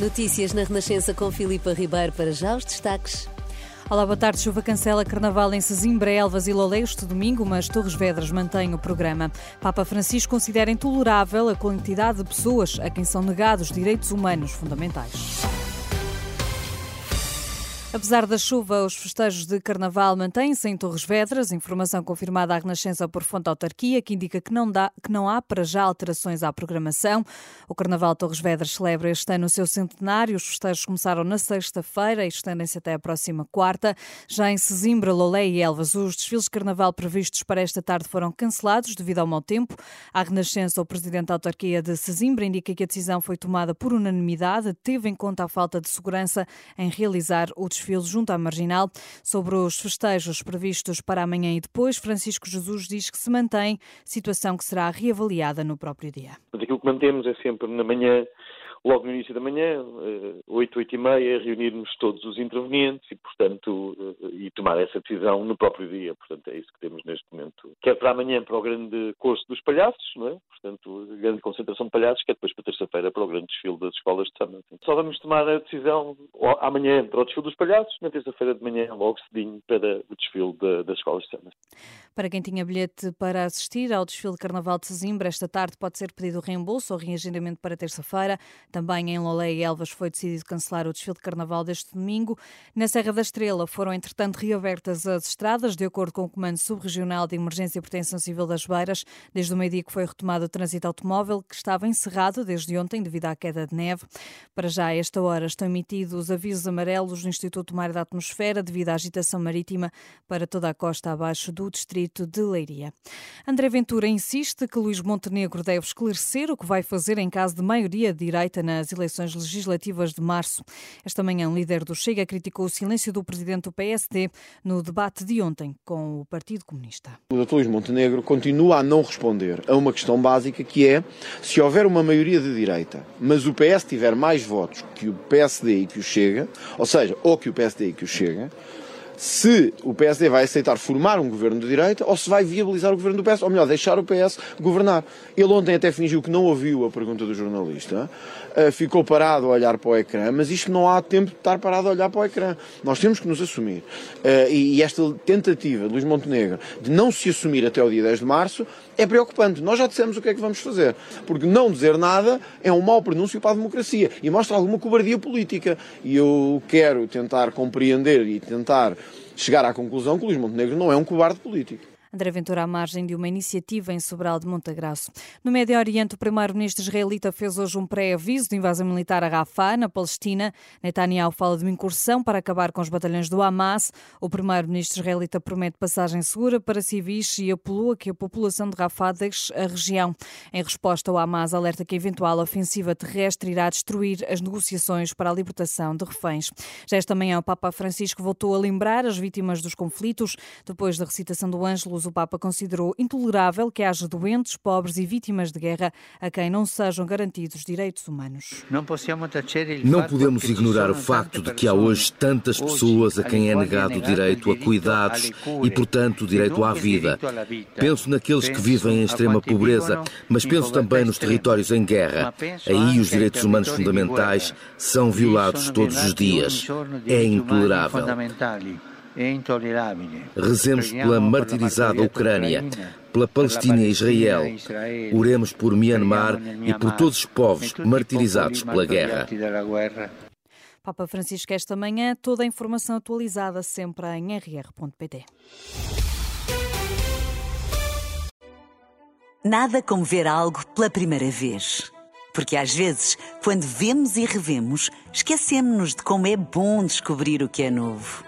Notícias na Renascença com Filipa Ribeiro para já os destaques. Olá, boa tarde. Chuva cancela carnaval em Sesimbra, Elvas e Lolé este domingo, mas Torres Vedras mantém o programa. Papa Francisco considera intolerável a quantidade de pessoas a quem são negados direitos humanos fundamentais. Apesar da chuva, os festejos de Carnaval mantêm-se em Torres Vedras, informação confirmada à Renascença por fonte autarquia, que indica que não, dá, que não há para já alterações à programação. O Carnaval Torres Vedras celebra este ano o seu centenário. Os festejos começaram na sexta-feira e estendem-se até a próxima quarta. Já em Sesimbra, Lolé e Elvas, os desfiles de Carnaval previstos para esta tarde foram cancelados devido ao mau tempo. À Renascença, o presidente da autarquia de Sesimbra indica que a decisão foi tomada por unanimidade, teve em conta a falta de segurança em realizar o desfile junto à Marginal. Sobre os festejos previstos para amanhã e depois, Francisco Jesus diz que se mantém, situação que será reavaliada no próprio dia. Aquilo que mantemos é sempre na manhã logo no início da manhã, 8, eh, 8 e meia, reunirmos todos os intervenientes e, portanto, eh, e tomar essa decisão no próprio dia. Portanto, é isso que temos neste momento. Quer para amanhã para o grande curso dos palhaços, não é? Portanto, grande concentração de palhaços, quer depois para terça-feira para o grande desfile das escolas de samba. Só vamos tomar a decisão amanhã para o desfile dos palhaços, na terça-feira de manhã, logo cedinho, para o desfile de, das escolas de samba. Para quem tinha bilhete para assistir ao desfile de Carnaval de Sesimbra, esta tarde pode ser pedido reembolso ou reagendamento para terça-feira. Também em Lolé e Elvas foi decidido cancelar o desfile de carnaval deste domingo. Na Serra da Estrela foram, entretanto, reabertas as estradas, de acordo com o Comando Subregional de Emergência e Proteção Civil das Beiras, desde o meio-dia que foi retomado o trânsito automóvel, que estava encerrado desde ontem devido à queda de neve. Para já, a esta hora, estão emitidos avisos amarelos no Instituto Mar da Atmosfera devido à agitação marítima para toda a costa abaixo do distrito de Leiria. André Ventura insiste que Luís Montenegro deve esclarecer o que vai fazer em caso de maioria de direita nas eleições legislativas de março. Esta manhã, o líder do Chega criticou o silêncio do presidente do PSD no debate de ontem com o Partido Comunista. O Dr. Luís Montenegro continua a não responder a uma questão básica que é se houver uma maioria de direita, mas o PS tiver mais votos que o PSD e que o Chega, ou seja, ou que o PSD e que o Chega, se o PSD vai aceitar formar um governo de direita ou se vai viabilizar o governo do PS, ou melhor, deixar o PS governar. Ele ontem até fingiu que não ouviu a pergunta do jornalista, eh, ficou parado a olhar para o ecrã, mas isto não há tempo de estar parado a olhar para o ecrã. Nós temos que nos assumir. Eh, e esta tentativa de Luís Montenegro de não se assumir até o dia 10 de março é preocupante. Nós já dissemos o que é que vamos fazer. Porque não dizer nada é um mau pronúncio para a democracia e mostra alguma cobardia política. E eu quero tentar compreender e tentar chegar à conclusão que o Luís Montenegro não é um cobarde político. André Ventura à margem de uma iniciativa em Sobral de Montagraço. No Médio Oriente, o primeiro-ministro israelita fez hoje um pré-aviso de invasão militar a Rafah, na Palestina. Netanyahu fala de uma incursão para acabar com os batalhões do Hamas. O primeiro-ministro israelita promete passagem segura para civis e apelou a que a população de Rafah deixe a região. Em resposta, o Hamas alerta que a eventual ofensiva terrestre irá destruir as negociações para a libertação de reféns. Já esta manhã, o Papa Francisco voltou a lembrar as vítimas dos conflitos depois da recitação do Ângelo o Papa considerou intolerável que haja doentes, pobres e vítimas de guerra a quem não sejam garantidos direitos humanos. Não podemos ignorar o facto de que há hoje tantas pessoas a quem é negado o direito a cuidados e, portanto, o direito à vida. Penso naqueles que vivem em extrema pobreza, mas penso também nos territórios em guerra. Aí os direitos humanos fundamentais são violados todos os dias. É intolerável. Rezemos pela martirizada Ucrânia, pela Palestina e Israel. Oremos por Myanmar e por todos os povos martirizados pela guerra. Papa Francisco, esta manhã, toda a informação atualizada sempre em rr.pt. Nada como ver algo pela primeira vez. Porque às vezes, quando vemos e revemos, esquecemos-nos de como é bom descobrir o que é novo.